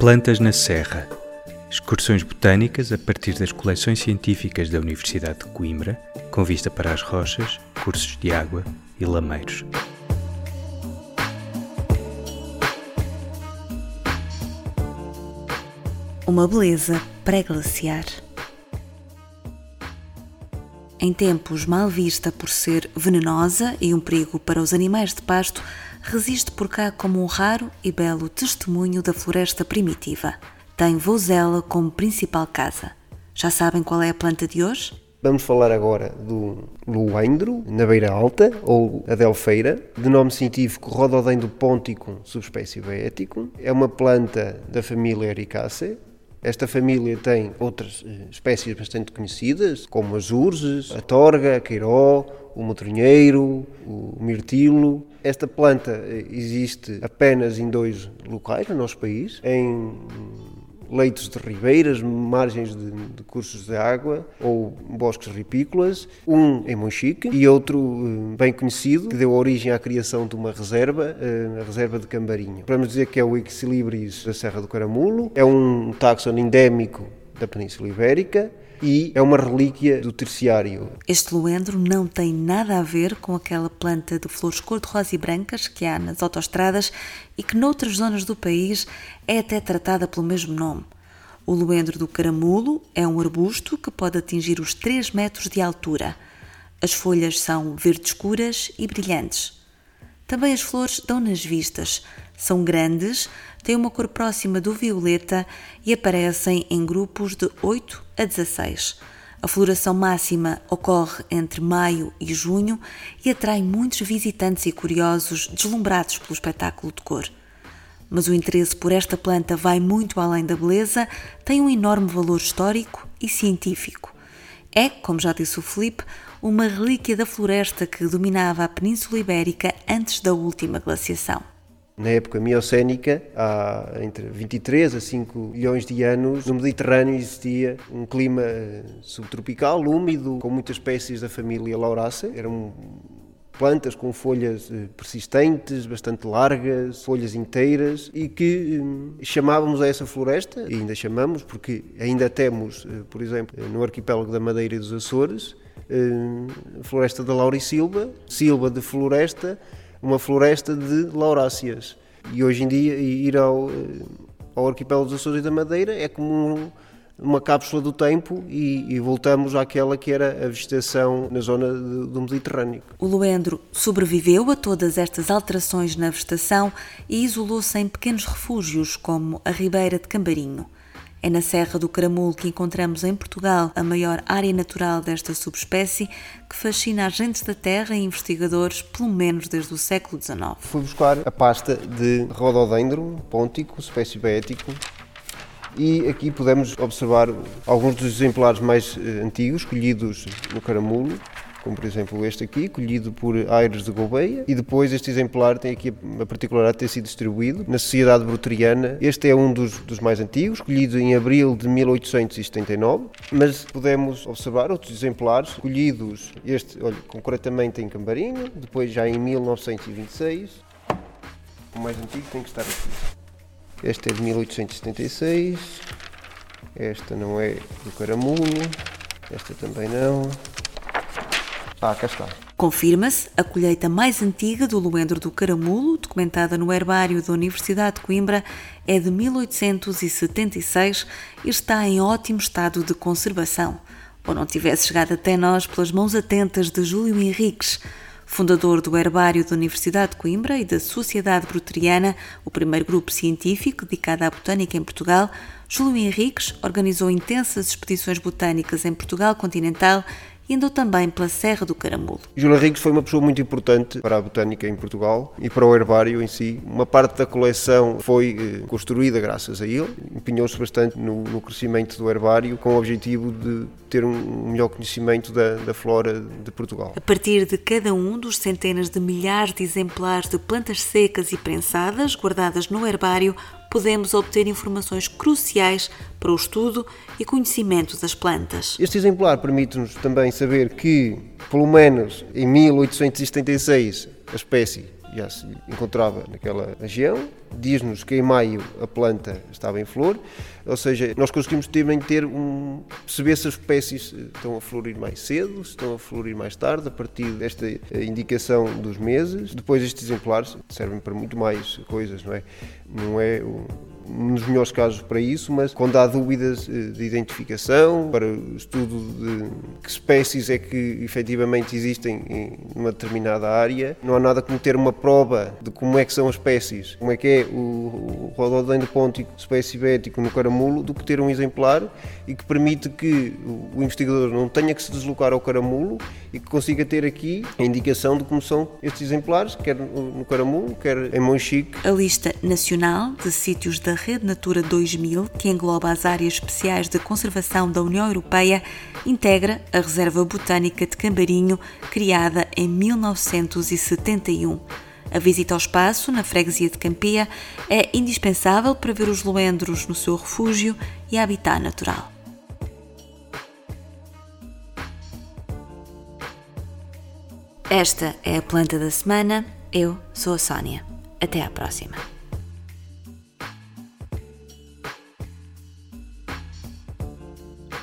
Plantas na Serra. Excursões botânicas a partir das coleções científicas da Universidade de Coimbra, com vista para as rochas, cursos de água e lameiros. Uma beleza pré-glaciar. Em tempos mal vista por ser venenosa e um perigo para os animais de pasto, resiste por cá como um raro e belo testemunho da floresta primitiva. Tem Vozela como principal casa. Já sabem qual é a planta de hoje? Vamos falar agora do luendro, na beira alta, ou adelfeira, de nome científico Rhododendron ponticum, subespécie Beeticum. É uma planta da família Ericaceae. Esta família tem outras eh, espécies bastante conhecidas, como as urzes, a torga, a queiró, o matronheiro, o mirtilo. Esta planta eh, existe apenas em dois locais no nosso país, em leitos de ribeiras, margens de, de, cursos de água ou bosques ripícolas, um em Monchique e outro eh, bem conhecido, que deu origem à criação de uma reserva, eh, a reserva de Cambarinho. Podemos dizer que é o Exilibris da Serra do Caramulo, é um táxon endémico da Península Ibérica, e é uma relíquia do terciário. Este luendro não tem nada a ver com aquela planta de flores cor-de-rosa e brancas que há nas autoestradas e que noutras zonas do país é até tratada pelo mesmo nome. O luendro do caramulo é um arbusto que pode atingir os 3 metros de altura. As folhas são verde escuras e brilhantes. Também as flores dão nas vistas. São grandes, têm uma cor próxima do violeta e aparecem em grupos de 8 a 16. A floração máxima ocorre entre maio e junho e atrai muitos visitantes e curiosos deslumbrados pelo espetáculo de cor. Mas o interesse por esta planta vai muito além da beleza, tem um enorme valor histórico e científico. É, como já disse o Felipe, uma relíquia da floresta que dominava a Península Ibérica antes da última glaciação na época miocénica, há entre 23 a 5 milhões de anos, no Mediterrâneo existia um clima eh, subtropical, úmido, com muitas espécies da família Lauraceae. Eram plantas com folhas eh, persistentes, bastante largas, folhas inteiras e que hum, chamávamos a essa floresta, e ainda chamamos, porque ainda temos, eh, por exemplo, no arquipélago da Madeira e dos Açores, floresta da Laurisilva, silva de floresta, uma floresta de lauráceas. E hoje em dia ir ao, eh, ao arquipélago dos Açores e da Madeira é como um, uma cápsula do tempo e, e, voltamos àquela que era a vegetação na zona de, do Mediterrâneo. O Luendro sobreviveu a todas estas alterações na vegetação e isolou-se em pequenos refúgios como a Ribeira de Cambarinho. É na Serra do Caramulo que encontramos em Portugal a maior área natural desta subespécie, que fascina agentes da terra e investigadores pelo menos desde o século XIX. Fui buscar a pasta de Rhododendron pontico, espécie beético, e aqui podemos observar alguns dos exemplares mais eh, antigos, colhidos no Caramulo, como por exemplo este aqui, colhido por Aires de Gouveia, e depois este exemplar tem aqui a particularidade de ter sido distribuído na Sociedade Bruteriana. Este é um dos, dos mais antigos, colhido em abril de 1879, mas podemos observar outros exemplares colhidos, este, olha, concretamente em Cambarinho, depois já em 1926. O mais antigo tem que estar aqui. Este é de 1876. Esta não é do Caramulo. Esta também não. Ah, cá está. Confirma-se a colheita mais antiga do luendro do caramulo, documentada no herbário da Universidade de Coimbra, é de 1876 e está em ótimo estado de conservação. Ou não tivesse chegado até nós pelas mãos atentas de Júlio Henriques, fundador do Herbário da Universidade de Coimbra e da Sociedade Bruteriana, o primeiro grupo científico dedicado à botânica em Portugal, Júlio Henriques organizou intensas expedições botânicas em Portugal continental indo também pela Serra do Caramulo. Júlio Henriques foi uma pessoa muito importante para a botânica em Portugal e para o herbário em si. Uma parte da coleção foi eh, construída graças a ele, empenhou-se bastante no, no, crescimento do herbário com o objetivo de ter um melhor conhecimento da, da flora de Portugal. A partir de cada um dos centenas de milhares de exemplares de plantas secas e prensadas guardadas no herbário, podemos obter informações cruciais para o estudo e conhecimento das plantas. Este exemplar permite-nos também saber que, pelo menos em 1876, a espécie já se encontrava naquela região. Diz-nos que em maio a planta estava em flor, ou seja, nós conseguimos também ter um, perceber se as espécies estão a florir mais cedo, se estão a florir mais tarde, a partir desta indicação dos meses. Depois estes exemplares servem para muito mais coisas, não é? Não é nos melhores casos para isso, mas quando há dúvidas eh, de identificação, para o estudo de que espécies é que efetivamente existem em uma determinada área, não há nada como ter uma prova de como é que são as espécies, como é que é o, o rododendro póntico, espécie ibérico no caramulo, do que ter um exemplar e que permite que o investigador não tenha que se deslocar ao caramulo e que consiga ter aqui a indicação de como são estes exemplares, quer no caramulo, quer em Monchique. A lista nacional de sítios da Rede Natura 2000, que engloba as áreas especiais de conservação da União Europeia, integra a Reserva Botânica de Cambarinho, criada em 1971. A visita ao espaço, na freguesia de Campia, é indispensável para ver os loendros no seu refúgio e habitat natural. Esta é a planta da semana. Eu sou a Sónia. Até à próxima.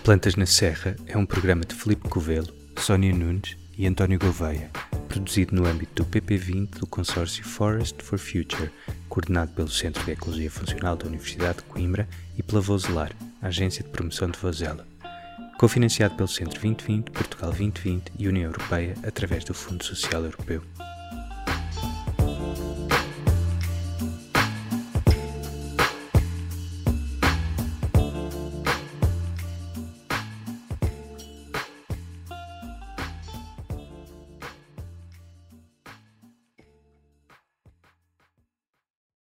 Plantas na Serra é um programa de Felipe Covelo, Sónia Nunes e António Gouveia, produzido no âmbito do PP20 do consórcio Forest for Future, coordenado pelo Centro de Ecologia Funcional da Universidade de Coimbra e pela Vozelar, Agência de Promoção de Vozela. Cofinanciado pelo Centro 2020, Portugal 2020 e União Europeia através do Fundo Social Europeu.